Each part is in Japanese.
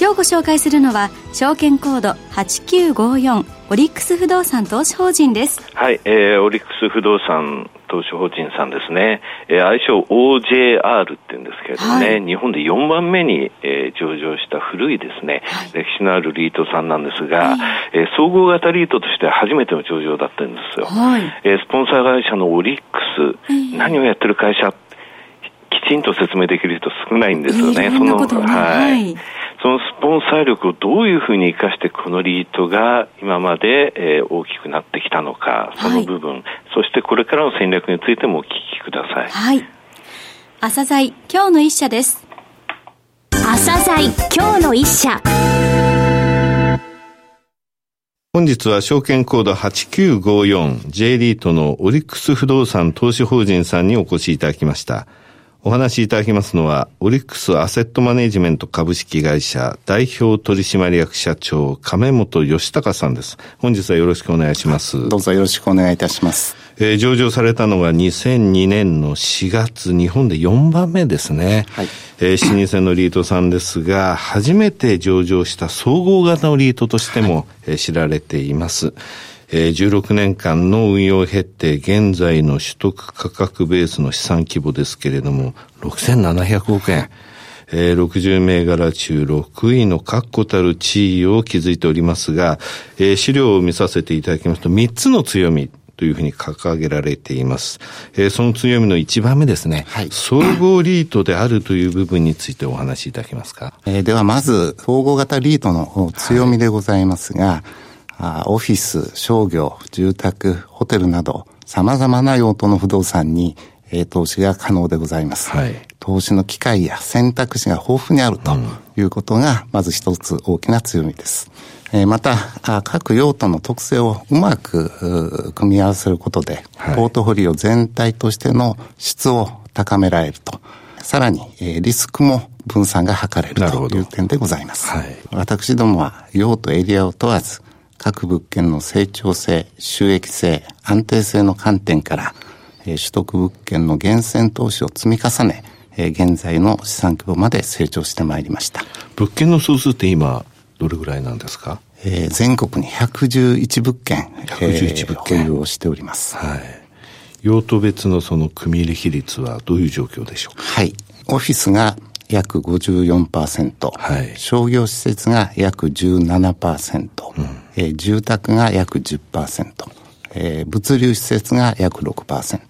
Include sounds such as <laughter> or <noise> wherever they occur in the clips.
今日ご紹介するのは証券コード8954オリックス不動産投資法人です。はい、えー、オリックス不動産投資法人さんですね、えー、愛称 OJR って言うんですけれどもね、はい、日本で4番目に、えー、上場した古いですね、はい、歴史のあるリートさんなんですが、はい、えー、総合型リートとして初めての上場だったんですよ、はい。えー、スポンサー会社のオリックス、何をやってる会社きちんと説明できる人少ないんですよね。その、はい。そのスポンサー力をどういうふうに生かしてこのリートが今まで、えー、大きくなってきたのか、その部分、はい、そしてこれからの戦略についてもお聞きください。はい。朝鮮今日の一社です。朝鮮今日の一社。本日は証券コード 8954J リートのオリックス不動産投資法人さんにお越しいただきました。お話しいただきますのは、オリックスアセットマネジメント株式会社代表取締役社長亀本義孝さんです。本日はよろしくお願いします。どうぞよろしくお願いいたします。えー、上場されたのが2002年の4月、日本で4番目ですね。はい。えー、老舗のリートさんですが、初めて上場した総合型のリートとしても、はい、えー、知られています。えー、16年間の運用を経て、現在の取得価格ベースの資産規模ですけれども、6700億円。えー、60銘柄中6位の確固たる地位を築いておりますが、えー、資料を見させていただきますと、3つの強みというふうに掲げられています。えー、その強みの1番目ですね、はい、総合リートであるという部分についてお話しいただけますか？えー、ではまず、総合型リートの強みでございますが、はいオフィス、商業、住宅、ホテルなど、様々な用途の不動産に、えー、投資が可能でございます。はい、投資の機会や選択肢が豊富にあるということが、まず一つ大きな強みです。えー、また、各用途の特性をうまく組み合わせることで、はい、ポートフォリオ全体としての質を高められると。さらに、えー、リスクも分散が図れるという点でございます。はい、私どもは用途エリアを問わず、各物件の成長性、収益性、安定性の観点から、えー、取得物件の源泉投資を積み重ね、えー、現在の資産規模まで成長してまいりました。物件の総数って今、どれぐらいなんですか？えー、全国に111物件、111物件、えー、保有をしております。はい。用途別のその組入比率はどういう状況でしょう？かはい。オフィスが約54%、はい、商業施設が約17%、うんえー、住宅が約10%、えー、物流施設が約6%、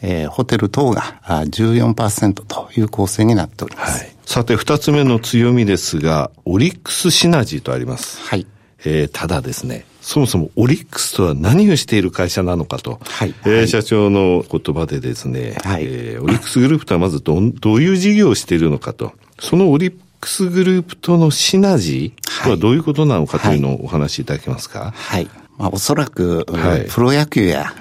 えー、ホテル等が14%という構成になっております。はい、さて、二つ目の強みですが、オリックスシナジーとあります。はい。えー、ただですね、そもそもオリックスとは何をしている会社なのかと、はい、えー、社長の言葉でですね、はい、えー、オリックスグループとはまずどどういう事業をしているのかと、そのオリックスグループとのシナジーとはどういうことなのかというのをお話しいただけますか？はい。まあ、おそらく、はい、プロ野球や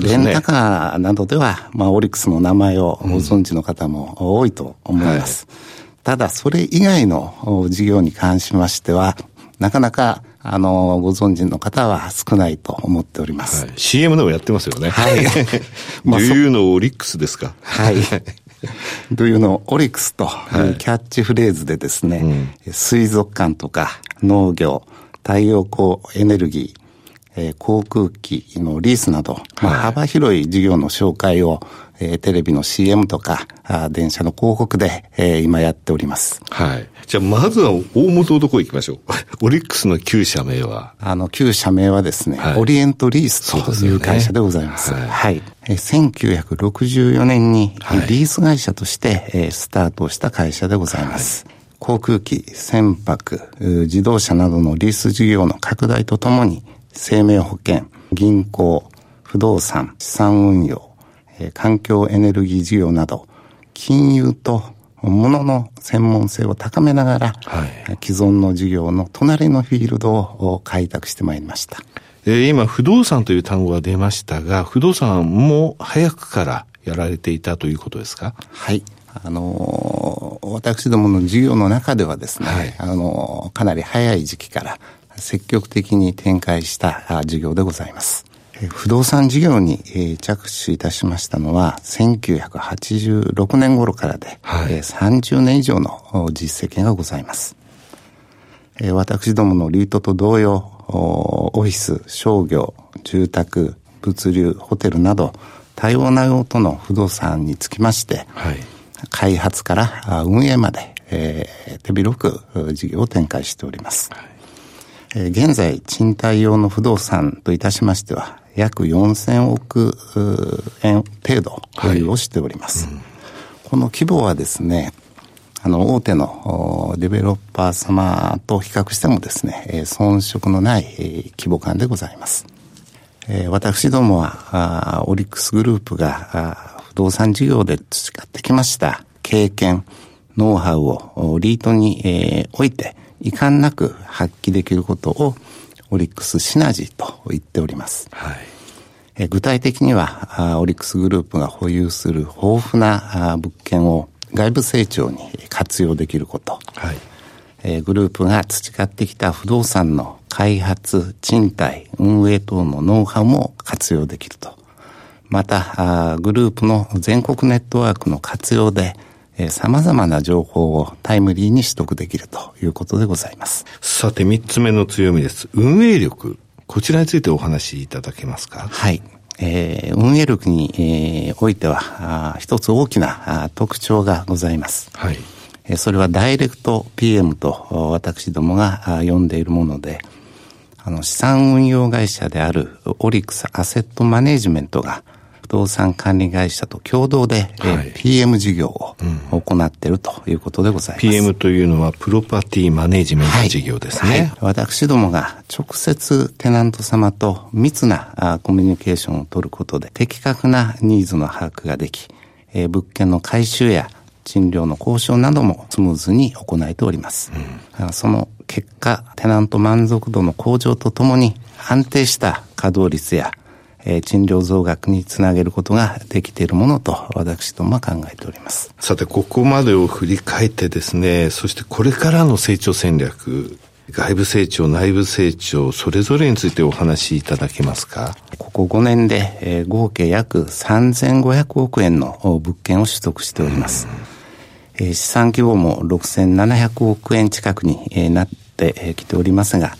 レンタカーなどでは、まあ、オリックスの名前をご存知の方も多いと思います。うんはい、ただ、それ以外の事業に関しましては、なかなかあの、ご存知の方は少ないと思っております。はい、CM でもやってますよね。はい。<laughs> まあ、Do you know オリックスですかはい。<laughs> Do you know オリックスというキャッチフレーズでですね、はいうん、水族館とか農業、太陽光エネルギー、えー、航空機のリースなど、まあ、幅広い事業の紹介を、えー、テレビの CM とか、あ電車の広告で、えー、今やっております。はい。じゃあ、まずは大元のとこ行きましょう。<laughs> オリックスの旧社名は？あの、旧社名はですね、はい、オリエントリースという会社でございます。すね、はい。はい、え1964年にリース会社として、えー、スタートした会社でございます。はい航空機、船舶、自動車などのリース事業の拡大とともに、生命保険、銀行、不動産、資産運用、環境エネルギー事業など、金融とものの専門性を高めながら、はい、既存の事業の隣のフィールドを開拓してまいりました。えー、今、不動産という単語が出ましたが、不動産も早くからやられていたということですか？はい。あのー、私どもの事業の中ではですね、はい、あのー、かなり早い時期から積極的に展開した事業でございます。不動産事業に着手いたしましたのは1986年頃からで、はい、30年以上の実績がございます。私どものリートと同様、オフィス、商業、住宅、物流、ホテルなど多様な用途の不動産につきまして、はい、開発から運営まで、えー、手広く事業を展開しております。はいえー、現在、賃貸用の不動産といたしましては、約4000億円程度保有をしております。はいうん、この規模はですね、あの、大手のデベロッパー様と比較してもですね、遜色のない規模感でございます。私どもは、オリックスグループが不動産事業で培ってきました経験、ノウハウをリートにおいて、遺憾なく発揮できることをオリックスシナジーと言っております。はい、具体的には、オリックスグループが保有する豊富な物件を外部成長に活用できること。はい、えグループが培ってきた不動産の開発、賃貸、運営等のノウハウも活用できると。また、グループの全国ネットワークの活用で、えー、様々な情報をタイムリーに取得できるということでございます。さて、三つ目の強みです。運営力。こちらについてお話しいただけますか？はい。えー、運営力に、えー、おいては、一つ大きな特徴がございます。はい。えー、それはダイレクト PM と私どもが呼んでいるもので、あの、資産運用会社であるオリックスアセットマネジメントが、不動産管理会社と共同で、はい、PM 事業を行っているということでございます。PM というのはプロパティマネジメント事業ですね。はいはい、私どもが直接テナント様と密なコミュニケーションを取ることで的確なニーズの把握ができ、えー、物件の回収や賃料の交渉などもスムーズに行えております。うん、その結果、テナント満足度の向上とともに安定した稼働率やえー、賃料増額につなげることができているものと私どもは考えております。さて、ここまでを振り返ってですね、そしてこれからの成長戦略、外部成長、内部成長、それぞれについてお話しいただけますか？ここ5年で、えー、合計約3500億円の物件を取得しております。えー、資産規模も6700億円近くに、えー、なってきておりますが、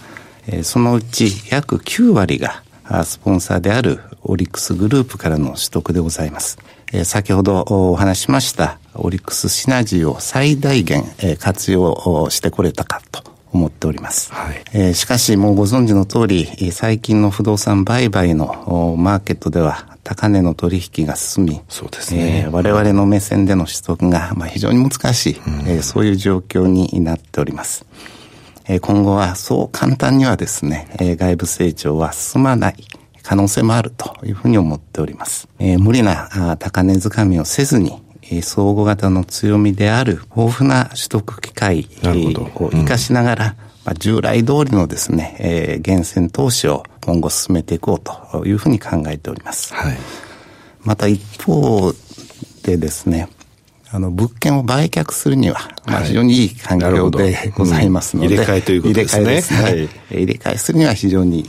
えー、そのうち約9割がスポンサーであるオリックスグループからの取得でございます。え先ほどお話しましたオリックスシナジーを最大限、え活用してこれたかと思っております。はい、えー、しかしもうご存知の通り、最近の不動産売買のマーケットでは高値の取引が進み、そうですね、えー、我々の目線での取得が、まあ、非常に難しい、うん、えー、そういう状況になっております。え今後はそう簡単にはですね、え外部成長は進まない可能性もあるというふうに思っております。え無理な高値掴みをせずに、相互型の強みである豊富な取得機会を活かしながら、まあ、従来通りのですね、えー、源泉投資を今後進めていこうというふうに考えております。はい、また一方でですね、あの、物件を売却するには、まあ、非常にいい環境で <laughs> ございますので、入れ替えということですね。入れ替えですね。はい、入れ替えするには非常に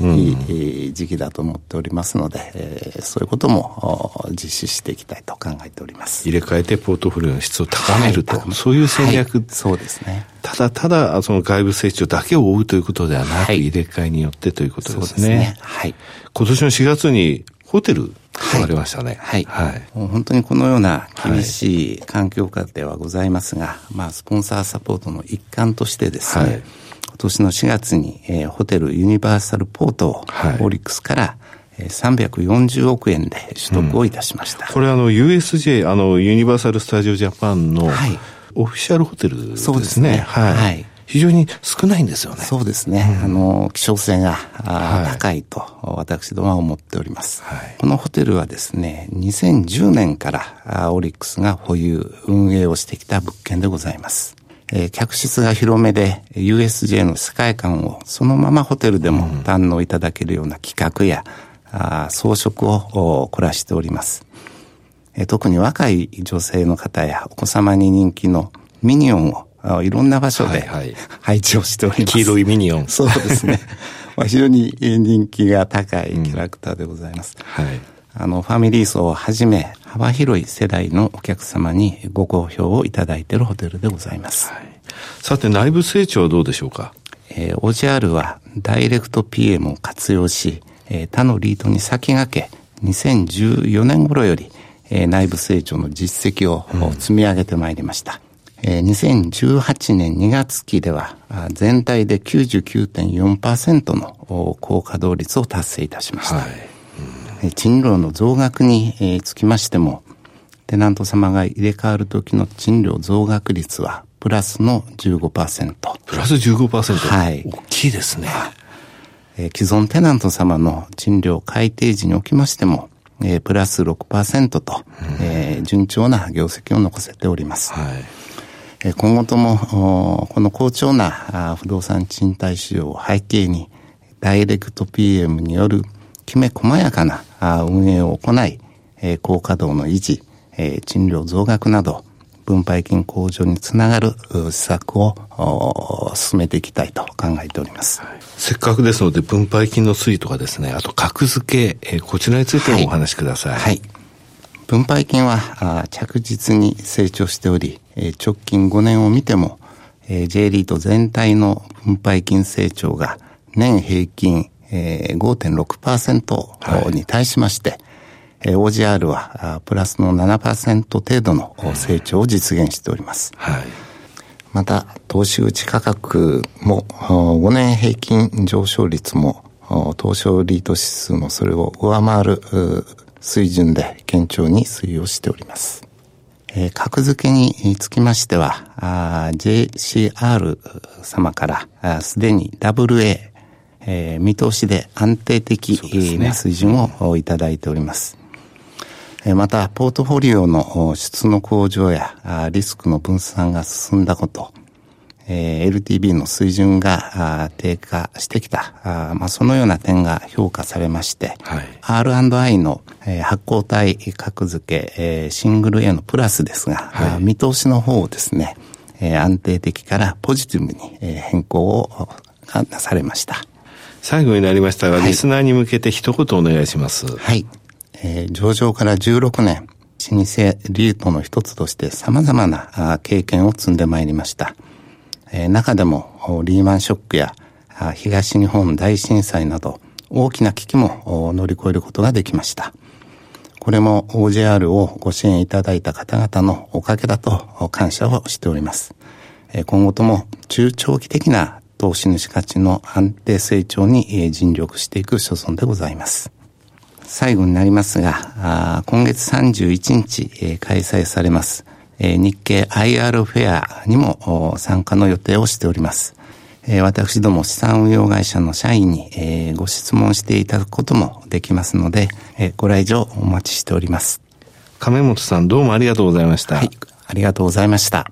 いい時期だと思っておりますので、えー、そういうことも実施していきたいと考えております。入れ替えてポートフォリオの質を高めると、はい、そういう戦略、はい、そうですね。ただただ、その外部成長だけを追うということではなく、入れ替えによってということですね。そうですね。はい。今年の4月にホテル変わりましたね。はい。はい。もう本当にこのような厳しい環境下ではございますが、はい、まあ、スポンサーサポートの一環としてですね、はい、今年の4月に、えー、ホテルユニバーサルポートを、はい、オリックスから、340億円で取得をいたしました。うん、これあの USJ、あのユニバーサル・スタジオ・ジャパンの、オフィシャルホテルですね。そうですね。はい。はい非常に少ないんですよね。そうですね。うん、あの、希少性が、はい、高いと私どもは思っております。はい、このホテルはですね、2010年からオリックスが保有、運営をしてきた物件でございます。えー、客室が広めで USJ の世界観をそのままホテルでも堪能いただけるような企画や、うん、あ装飾を凝らしております。えー、特に若い女性の方やお子様に人気のミニオンをいろんな場所で配置をしております。黄色いミニオン。そうですね。<laughs> まあ、非常に人気が高いキャラクターでございます。うん、はい。あの、ファミリー層をはじめ、幅広い世代のお客様にご好評をいただいているホテルでございます。はい、さて、内部成長はどうでしょうか？えー、OJR はダイレクト PM を活用し、えー、他のリードに先駆け、2014年頃より、えー、内部成長の実績を積み上げてまいりました。え2018年2月期では全体で99.4%の高稼働率を達成いたしました。はい、賃料の増額につきましても、テナント様が入れ替わる時の賃料増額率はプラスの15%。プラス 15%? はい。大きいですね。え既存テナント様の賃料改定時におきましても、えプラス6%と、うん、えー、順調な業績を残せております。はい今後とも、この好調な不動産賃貸市場を背景に、ダイレクト PM によるきめ細やかな運営を行い、高稼働の維持、賃料増額など、分配金向上につながる施策を進めていきたいと考えております。せっかくですので、分配金の推移とかですね、あと格付け、こちらについてもお話しください。はい、はい分配金は着実に成長しており、直近5年を見ても、J リート全体の分配金成長が年平均5.6%に対しまして、はい、OGR はプラスの7%程度の成長を実現しております。はい、また、投資口価格も5年平均上昇率も東証リート指数のそれを上回る水準で堅調に推移をしております。えー、格付けにつきましては、JCR 様からすでに WA、えー、見通しで安定的な水準をいただいております。また、ポートフォリオの質の向上やリスクの分散が進んだこと、えー、LTV の水準が低下してきた、あまあ、そのような点が評価されまして、はい、R&I の、えー、発行体格付け、えー、シングル A のプラスですが、はい、見通しの方をですね、えー、安定的からポジティブに、えー、変更をなされました。最後になりましたが、はい、リスナーに向けて一言お願いします。はい。えー、上場から16年、老舗リートの一つとして様々な経験を積んでまいりました。え中でもリーマンショックや東日本大震災など大きな危機も乗り越えることができました。これも OJR をご支援いただいた方々のおかげだと感謝をしております。今後とも中長期的な投資主価値の安定成長に尽力していく所存でございます。最後になりますが、今月31日開催されますえ日経 IR フェアにも参加の予定をしております。え私ども資産運用会社の社員に、えご質問していただくこともできますので、えご来場お待ちしております。亀本さんどうもありがとうございました。はい、ありがとうございました。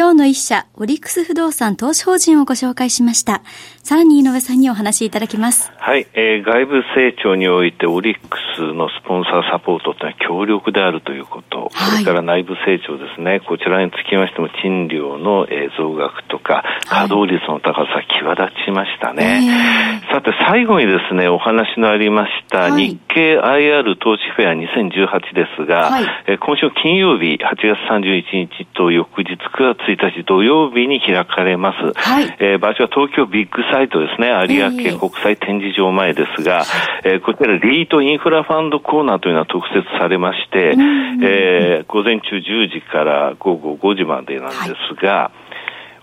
今日の一社、オリックス不動産投資法人をご紹介しました。さらに井上さんにお話しいただきます。はい、えー、外部成長においてオリックスのスポンサーサポートというのは強力であるということ、はい、それから内部成長ですね、こちらにつきましても賃料の、えー、増額とか、稼働率の高さ、際立ちましたね。さて、最後にですね、お話のありました、日経 IR 投資フェア2018ですが、はい、えー、今週金曜日、8月31日と翌日9月1日土曜日に開かれます。はい、えー、場所は東京ビッグサイトですね、有明国際展示場前ですが、えー、こちらリートインフラファンドコーナーというのは特設されまして、えー、午前中10時から午後5時までなんですが、はい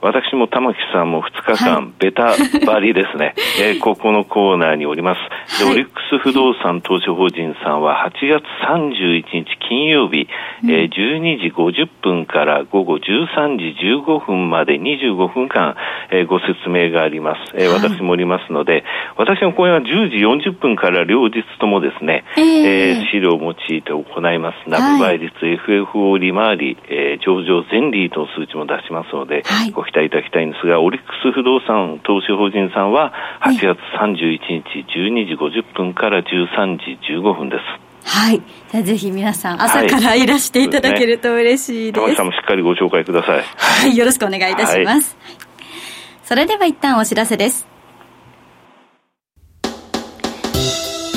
私も玉木さんも2日間、ベタバリですね、<laughs> えー、ここのコーナーにおります。で、オリックス不動産投資法人さんは8月31日金曜日、うん、えー、12時50分から午後13時15分まで25分間、えー、ご説明があります。えー、私もおりますので、私の講演は10時40分から両日ともですね、えー、えー、資料を用いて行います。ナブ倍率、はい、FFO 利回り、えー、上場全リートの数値も出しますので、はい、ご期待いただきたいんですが、オリックス不動産投資法人さんは8月31日12時50分から13時15分です。はい。じゃあぜひ皆さん、朝からいらしていただけると嬉しいです。はい、さんもしっかりご紹介ください。はい。よろしくお願いいたします。はい、それでは一旦お知らせです。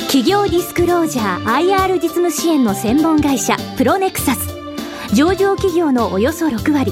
企業ディスクロージャー IR 実務支援の専門会社プロネクサス上場企業のおよそ6割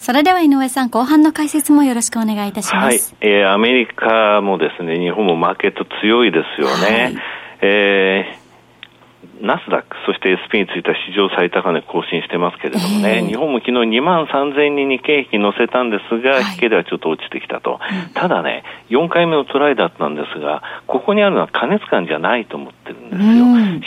それでは井上さん、後半の解説もよろしくお願いいたします。はい。えー、アメリカもですね、日本もマーケット強いですよね。はい、えーナスダック、そして SP については史上最高値更新してますけれどもね、えー、日本も昨日2万3000人に経費乗せたんですが、引けではちょっと落ちてきたと、ただね、4回目のトライだったんですが、ここにあるのは過熱感じゃないと思ってるんで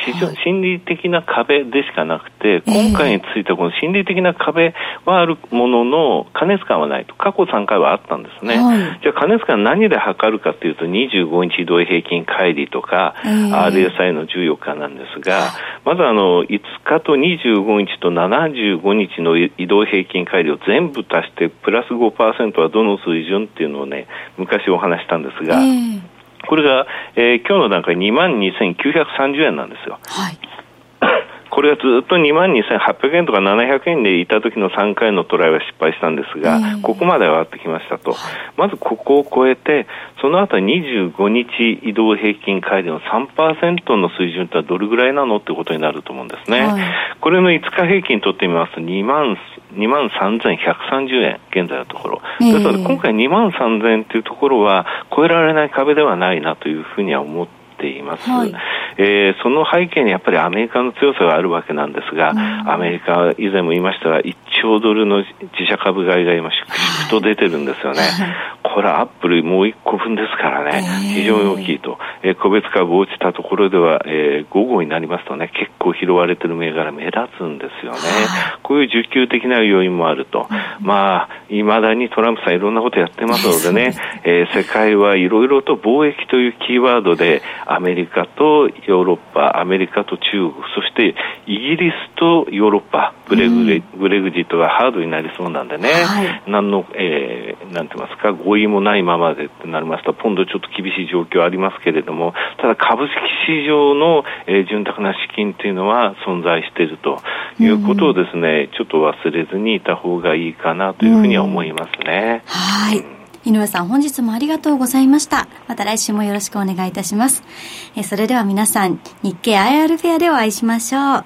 すよ。市場心理的な壁でしかなくて、今回についてはこの心理的な壁はあるものの、過熱感はないと、過去3回はあったんですね。はい、じゃあ、過熱感何で測るかというと、25日移動平均乖離とか、えー、RSI の14日なんですが、まずあの、5日と25日と75日の移動平均乖離を全部足して、プラス5%はどの水準っていうのをね、昔お話したんですが、えー、これが、えー、今日の段階2万2930円なんですよ。はいこれがずっと2万2800円とか700円でいた時の3回のトライは失敗したんですが、えー、ここまで上がってきましたと、まずここを超えて、その後25日移動平均乖離の3%の水準ってどれぐらいなのってことになると思うんですね。はい、これの5日平均取ってみますと2万2万3130円、現在のところ。ですので、今回2万3000円というところは、超えられない壁ではないなというふうには思ってています、はい、えー、その背景にやっぱりアメリカの強さがあるわけなんですが、うん、アメリカ、以前も言いましたが、1兆ドルの自社株買いが今、粛々と出てるんですよね。<laughs> これはアップルもう1個分ですからね、非常に大きいと。えー、個別株落ちたところでは、えー、午後になりますとね、結構拾われてる銘柄目立つんですよね。こういう需給的な要因もあると。まあ、いまだにトランプさんいろんなことやってますので <laughs> ね、えー、世界はいろいろと貿易というキーワードでアメリカとヨーロッパ、アメリカと中国、そしてイギリスとヨーロッパ、ブレグレ、うん、ブレグジットがハードになりそうなんでね、はい、何の、えー、なんて言いますか、合意もないままでってなりますと、ポンドちょっと厳しい状況ありますけれども、ただ株式市場の、えー、潤沢な資金というのは存在しているということをですね、うん、ちょっと忘れずにいた方がいいかなというふうには思いますね。はい。井上さん、本日もありがとうございました。また来週もよろしくお願いいたします。えそれでは皆さん、日経 IR フェアでお会いしましょう。